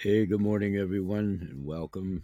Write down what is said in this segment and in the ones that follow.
Hey, good morning, everyone, and welcome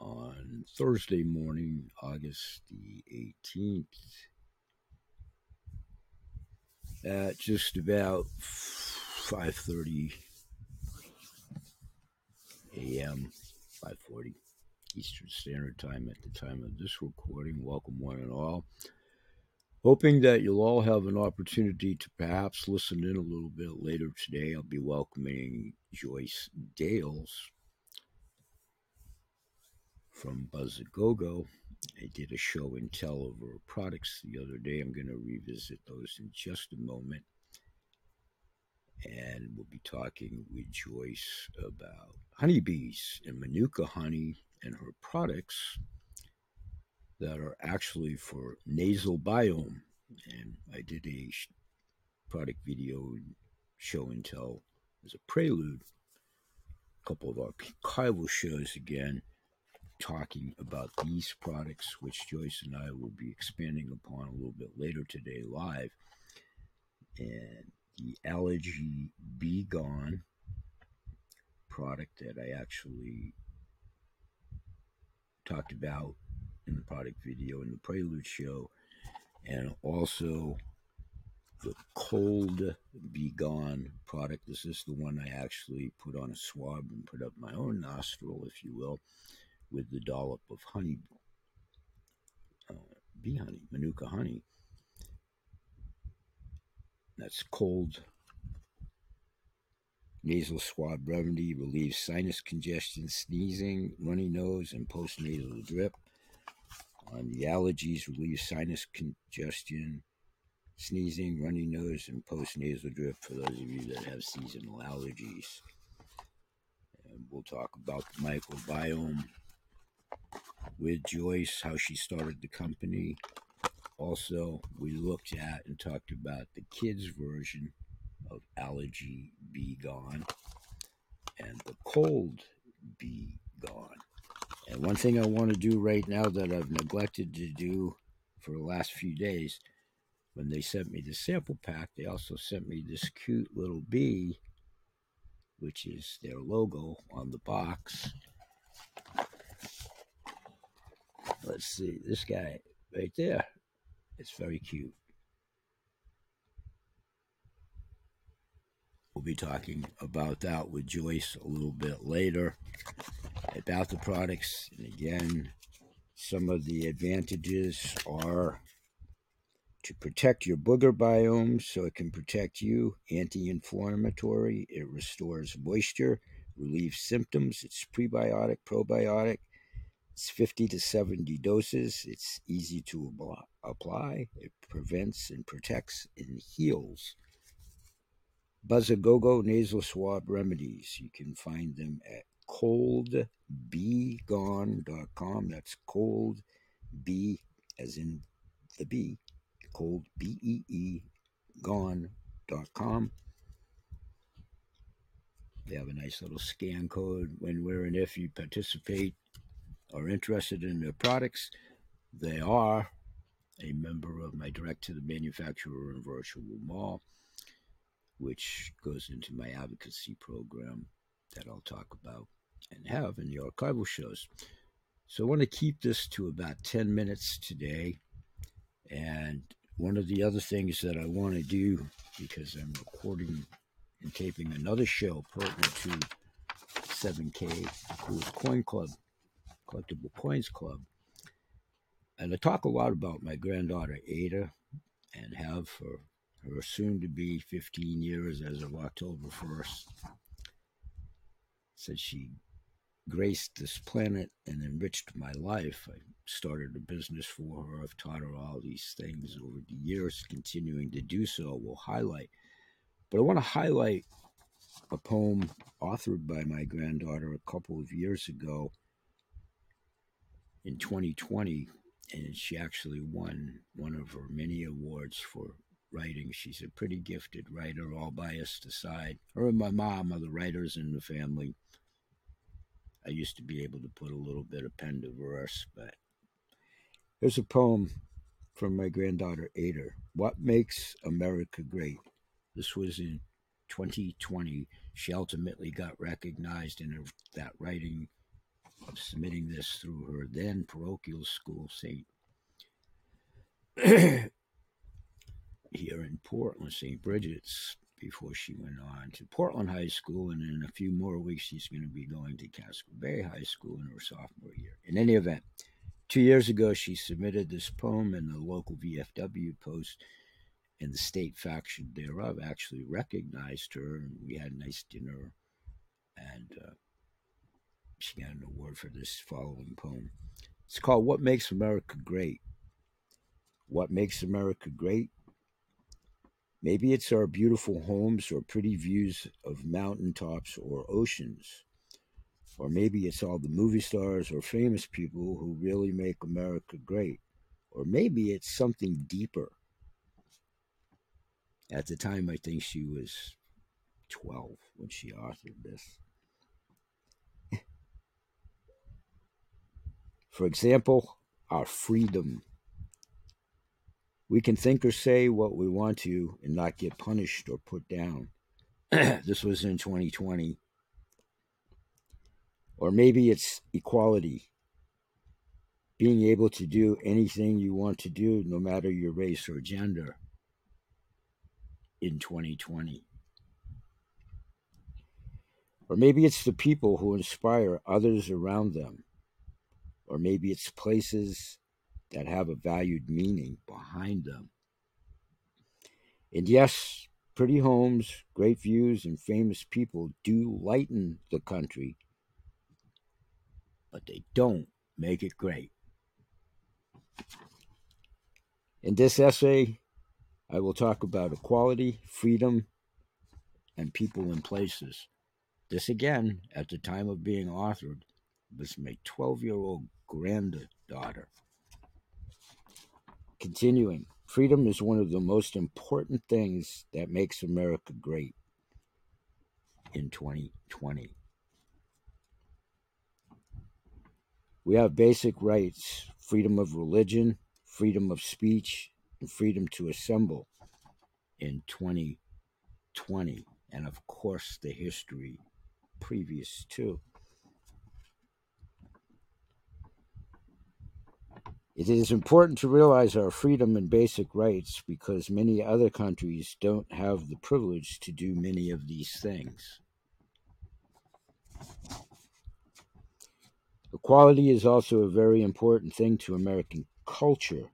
on Thursday morning, August the 18th, at just about 5:30 a.m., 5:40 Eastern Standard Time at the time of this recording. Welcome, one and all. Hoping that you'll all have an opportunity to perhaps listen in a little bit later today. I'll be welcoming Joyce Dales from Buzz Go Go. I did a show and tell of her products the other day. I'm going to revisit those in just a moment. And we'll be talking with Joyce about honeybees and Manuka honey and her products that are actually for nasal biome. And I did a product video show and tell as a prelude. A couple of archival shows again talking about these products, which Joyce and I will be expanding upon a little bit later today live. And the Allergy Bee Gone product that I actually talked about in the product video in the Prelude show, and also the Cold Bee Gone product. This is the one I actually put on a swab and put up my own nostril, if you will with the dollop of honey, uh, bee honey, manuka honey. That's cold nasal swab remedy, relieves sinus congestion, sneezing, runny nose, and postnasal drip. On the allergies, relieves sinus congestion, sneezing, runny nose, and postnasal drip for those of you that have seasonal allergies. And we'll talk about the microbiome with Joyce, how she started the company. Also, we looked at and talked about the kids' version of Allergy Bee Gone and the Cold Bee Gone. And one thing I want to do right now that I've neglected to do for the last few days, when they sent me the sample pack, they also sent me this cute little bee, which is their logo on the box. Let's see, this guy right there. It's very cute. We'll be talking about that with Joyce a little bit later about the products. And again, some of the advantages are to protect your booger biome so it can protect you, anti inflammatory, it restores moisture, relieves symptoms, it's prebiotic, probiotic, it's 50 to 70 doses. It's easy to apply. It prevents and protects and heals. Buzzagogo nasal swab remedies. You can find them at coldbeegone.com. That's cold B as in the B, cold B E E gone.com. They have a nice little scan code when, where, and if you participate are interested in their products, they are a member of my direct to the manufacturer and virtual mall, which goes into my advocacy program that I'll talk about and have in the archival shows. So I want to keep this to about 10 minutes today. And one of the other things that I want to do, because I'm recording and taping another show pertinent to 7K Coolest Coin Club Collectible Coins Club. And I talk a lot about my granddaughter Ada and have for her soon to be 15 years as of October 1st. Since she graced this planet and enriched my life, I started a business for her. I've taught her all these things over the years, continuing to do so. We'll highlight. But I want to highlight a poem authored by my granddaughter a couple of years ago in 2020, and she actually won one of her many awards for writing. She's a pretty gifted writer, all biased aside. Her and my mom are the writers in the family. I used to be able to put a little bit of pen to verse, but here's a poem from my granddaughter Ada. What makes America great? This was in 2020, she ultimately got recognized in that writing of submitting this through her then parochial school, St. here in Portland, St. Brigid's, before she went on to Portland High School, and in a few more weeks, she's going to be going to Casco Bay High School in her sophomore year. In any event, two years ago, she submitted this poem, and the local VFW post and the state faction thereof actually recognized her, and we had a nice dinner, and uh, she got an award for this following poem. It's called What Makes America Great. What makes America great? Maybe it's our beautiful homes or pretty views of mountaintops or oceans. Or maybe it's all the movie stars or famous people who really make America great. Or maybe it's something deeper. At the time, I think she was 12 when she authored this. For example, our freedom we can think or say what we want to and not get punished or put down. this was in 2020. Or maybe it's equality. Being able to do anything you want to do, no matter your race or gender, in 2020. Or maybe it's the people who inspire others around them. Or maybe it's places that have a valued meaning behind them. And yes, pretty homes, great views, and famous people do lighten the country, but they don't make it great. In this essay, I will talk about equality, freedom, and people and places. This again, at the time of being authored, was my 12 year old granddaughter. Continuing, freedom is one of the most important things that makes America great in 2020. We have basic rights freedom of religion, freedom of speech, and freedom to assemble in 2020. And of course, the history previous to. It is important to realize our freedom and basic rights because many other countries don't have the privilege to do many of these things. Equality is also a very important thing to American culture.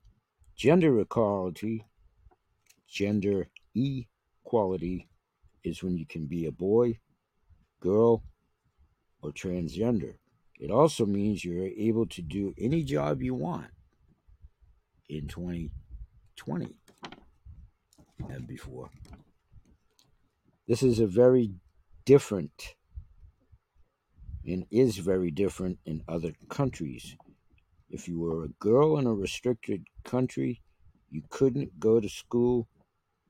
Gender equality, gender equality, is when you can be a boy, girl, or transgender. It also means you're able to do any job you want in 2020 and before. This is a very different and is very different in other countries. If you were a girl in a restricted country, you couldn't go to school,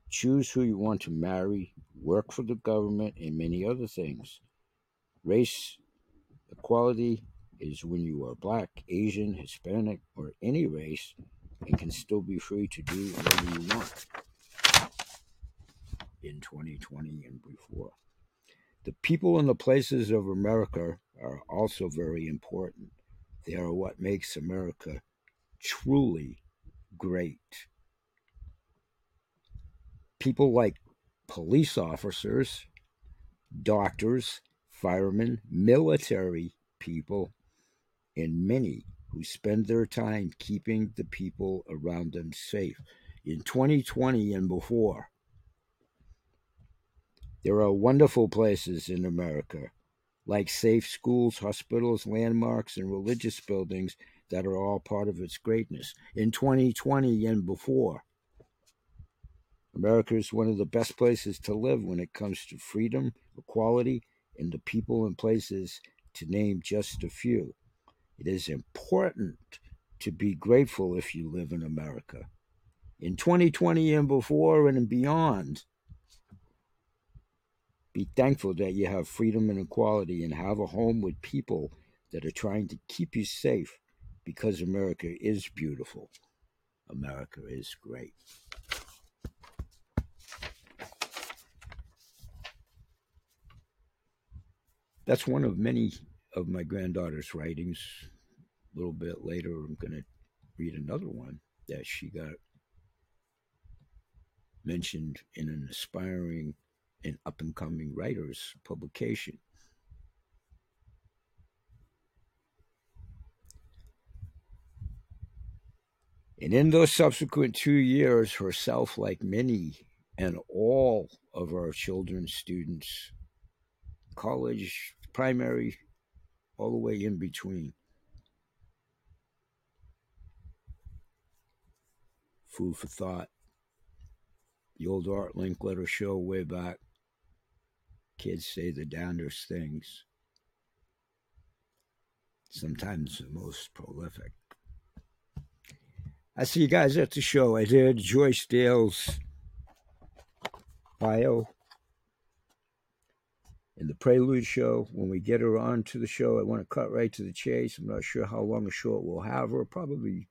choose who you want to marry, work for the government, and many other things. Race equality is when you are black, Asian, Hispanic, or any race and can still be free to do whatever you want in 2020 and before. The people and the places of America are also very important. They are what makes America truly great. People like police officers, doctors, firemen, military people, and many who spend their time keeping the people around them safe. In 2020 and before, there are wonderful places in America, like safe schools, hospitals, landmarks, and religious buildings that are all part of its greatness. In 2020 and before, America is one of the best places to live when it comes to freedom, equality, and the people and places, to name just a few. It is important to be grateful if you live in America. In 2020 and before and beyond, be thankful that you have freedom and equality and have a home with people that are trying to keep you safe because America is beautiful. America is great. that's one of many of my granddaughter's writings. A little bit later, I'm going to read another one that she got mentioned in an aspiring and up and coming writers publication. And in those subsequent two years, herself, like many and all of our children's students, college, primary, all the way in between, food for thought. The old Art Linkletter show way back. Kids say the damnedest things. Sometimes the most prolific. I see you guys at the show. I did Joyce Dale's bio in the Prelude show. When we get her on to the show, I want to cut right to the chase. I'm not sure how long a show we'll have her. Probably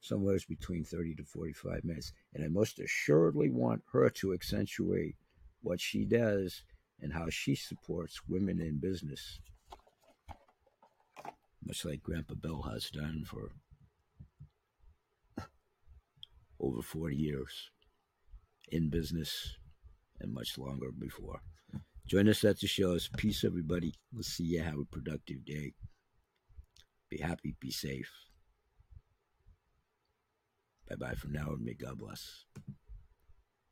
somewhere between 30 to 45 minutes. And I most assuredly want her to accentuate what she does and how she supports women in business, much like Grandpa Bill has done for over 40 years in business and much longer before. Join us at the shows. Peace, everybody. We'll see you. Have a productive day. Be happy. Be safe. Bye bye for now, and may God bless.